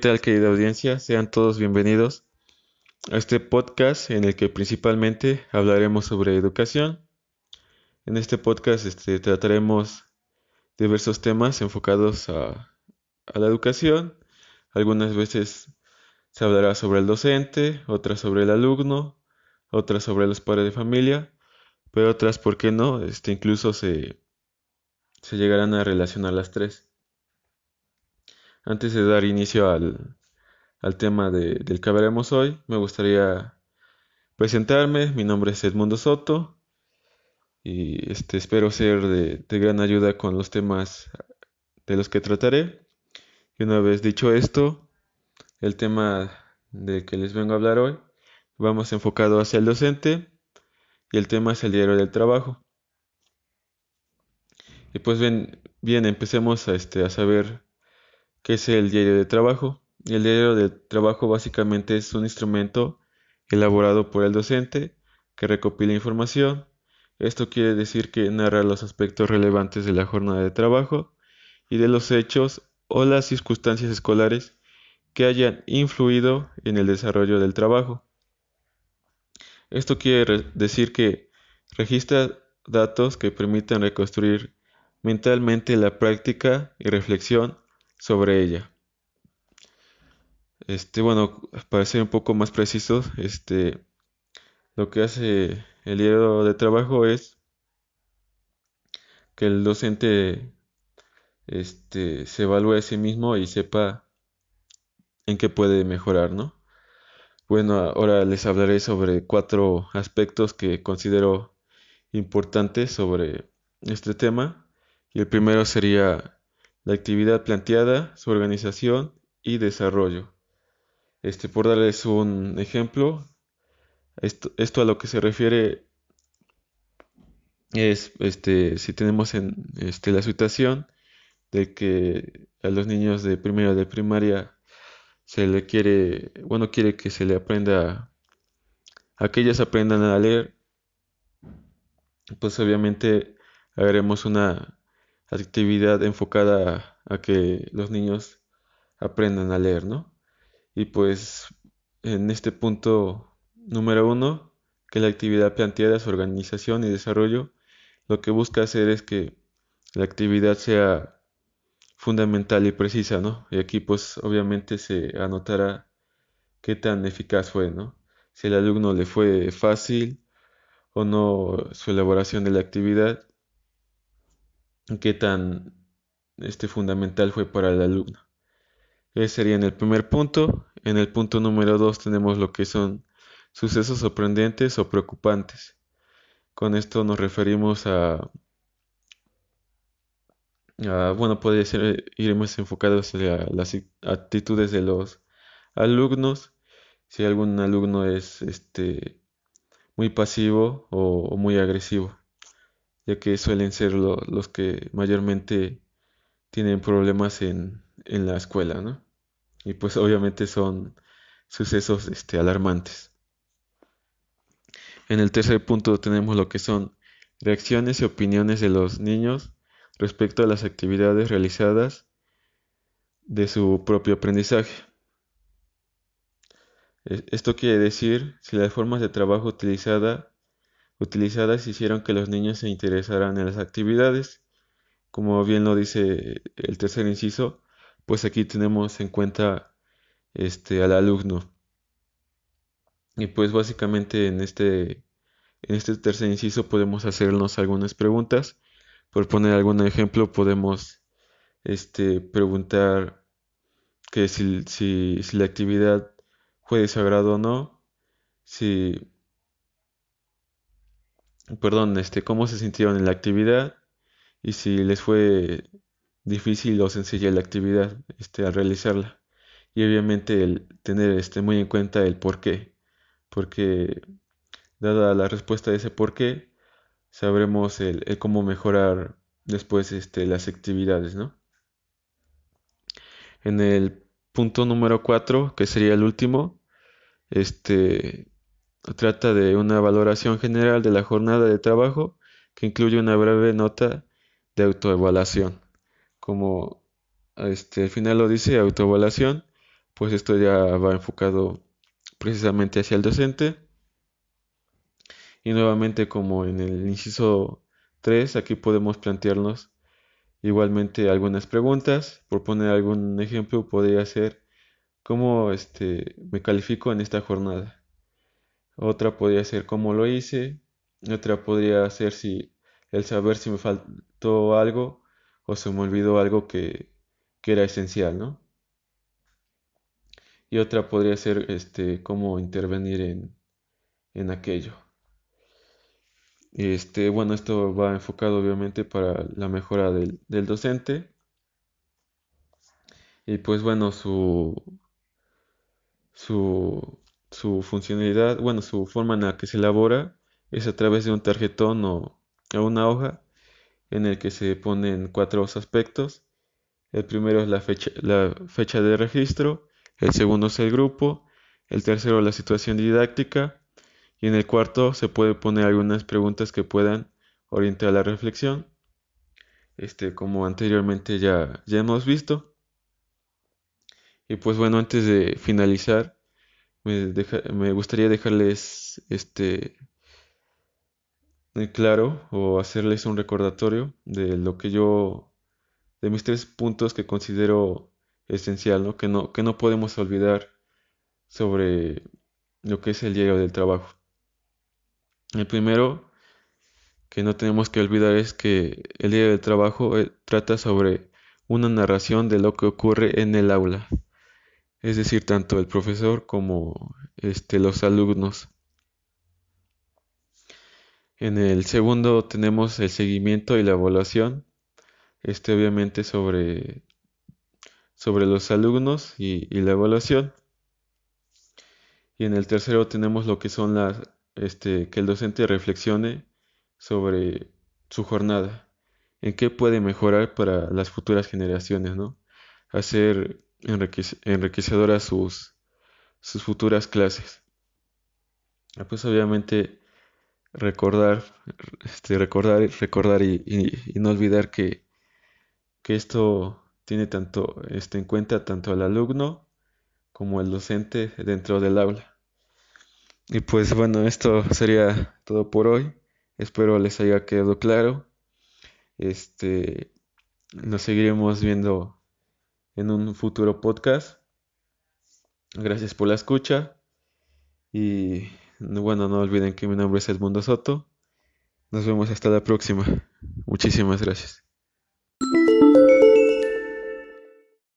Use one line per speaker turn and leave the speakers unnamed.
tal, querida audiencia? Sean todos bienvenidos a este podcast en el que principalmente hablaremos sobre educación. En este podcast este, trataremos diversos temas enfocados a, la educación. Algunas veces se hablará sobre el docente, otras sobre el alumno, otras sobre los padres de familia, pero otras, ¿por qué no? Este, incluso se llegarán a relacionar las tres. Antes de dar inicio al, al tema de, del que hablaremos hoy, me gustaría presentarme. Mi nombre es Edmundo Soto y este, espero ser de, de gran ayuda con los temas de los que trataré. Y una vez dicho esto, el tema del que les vengo a hablar hoy, vamos enfocado hacia el docente y el tema es el diario del trabajo. Y pues bien, bien empecemos a, este, a saber que es el diario de trabajo. El diario de trabajo básicamente es un instrumento elaborado por el docente que recopila información. Esto quiere decir que narra los aspectos relevantes de la jornada de trabajo y de los hechos o las circunstancias escolares que hayan influido en el desarrollo del trabajo. Esto quiere decir que registra datos que permitan reconstruir mentalmente la práctica y reflexión sobre ella. Este, bueno, para ser un poco más precisos, este, lo que hace el diario de trabajo es que el docente este, se evalúe a sí mismo y sepa en qué puede mejorar, ¿no? Bueno, ahora les hablaré sobre cuatro aspectos que considero importantes sobre este tema. Y el primero sería la actividad planteada, su organización y desarrollo. Este, por darles un ejemplo, esto, esto a lo que se refiere es, este, si tenemos en este, la situación de que a los niños de primero de primaria se le quiere, bueno, quiere que se le aprenda, a que ellos aprendan a leer, pues obviamente haremos una actividad enfocada a, que los niños aprendan a leer, ¿no? Y pues en este punto número uno, que la actividad planteada su organización y desarrollo, lo que busca hacer es que la actividad sea fundamental y precisa, ¿no? Y aquí pues obviamente se anotará qué tan eficaz fue, ¿no? Si el alumno le fue fácil o no su elaboración de la actividad qué tan este, fundamental fue para el alumno. Ese sería en el primer punto. En el punto número dos tenemos lo que son sucesos sorprendentes o preocupantes. Con esto nos referimos a, bueno, puede ser, iremos enfocados a las actitudes de los alumnos. Si algún alumno es este, muy pasivo o muy agresivo ya que suelen ser los que mayormente tienen problemas en, en, la escuela, ¿no? Y pues obviamente son sucesos este, alarmantes. En el tercer punto tenemos lo que son reacciones y opiniones de los niños respecto a las actividades realizadas de su propio aprendizaje. E, esto quiere decir si las formas de trabajo utilizadas utilizadas hicieron que los niños se interesaran en las actividades. Como bien lo dice el tercer inciso, pues aquí tenemos en cuenta este al alumno. Y pues básicamente en este en este tercer inciso podemos hacernos algunas preguntas. Por poner algún ejemplo, podemos este, preguntar que si, si, si la actividad fue de su agrado o no, si perdón, este, cómo se sintieron en la actividad y si les fue difícil o sencilla la actividad este, al realizarla. Y obviamente el tener este, muy en cuenta el por qué, porque dada la respuesta de ese por qué, sabremos el, cómo mejorar después este, las actividades, ¿no? En el punto número 4, que sería el último, este, Trata de una valoración general de la jornada de trabajo que incluye una breve nota de autoevaluación. Como este, al final lo dice autoevaluación, pues esto ya va enfocado precisamente hacia el docente. Y nuevamente como en el inciso 3, aquí podemos plantearnos igualmente algunas preguntas. Por poner algún ejemplo, podría ser cómo este, me califico en esta jornada. Otra podría ser cómo lo hice. Otra podría ser si el saber si me faltó algo o se me olvidó algo que, que era esencial, ¿no? Y otra podría ser este, cómo intervenir en, en aquello. Este, bueno, esto va enfocado obviamente para la mejora del, del docente. Y pues bueno, su, su, su funcionalidad, bueno, su forma en la que se elabora es a través de un tarjetón o una hoja en el que se ponen cuatro aspectos. El primero es la fecha, la fecha de registro, el segundo es el grupo, el tercero la situación didáctica y en el cuarto se puede poner algunas preguntas que puedan orientar la reflexión, este, como anteriormente ya, ya hemos visto. Y pues bueno, antes de finalizar, me, me gustaría dejarles este claro o hacerles un recordatorio de lo que yo, de mis tres puntos que considero esencial, ¿no? Que no, que no podemos olvidar sobre lo que es el diario del trabajo. El primero que no tenemos que olvidar es que el diario del trabajo eh, trata sobre una narración de lo que ocurre en el aula, es decir, tanto el profesor como este, los alumnos. En el segundo tenemos el seguimiento y la evaluación, este obviamente sobre, sobre los alumnos y, la evaluación. Y en el tercero tenemos lo que son las, este, que el docente reflexione sobre su jornada, en qué puede mejorar para las futuras generaciones, ¿no? Hacer enriquecedoras sus, sus futuras clases. Ah, pues obviamente recordar, este, recordar, recordar y, y, no olvidar que, que esto tiene tanto este, en cuenta tanto al alumno como al docente dentro del aula. Y pues bueno, esto sería todo por hoy. Espero les haya quedado claro. Este nos seguiremos viendo en un futuro podcast. Gracias por la escucha y bueno, no olviden que mi nombre es Edmundo Soto. Nos vemos hasta la próxima. Muchísimas gracias.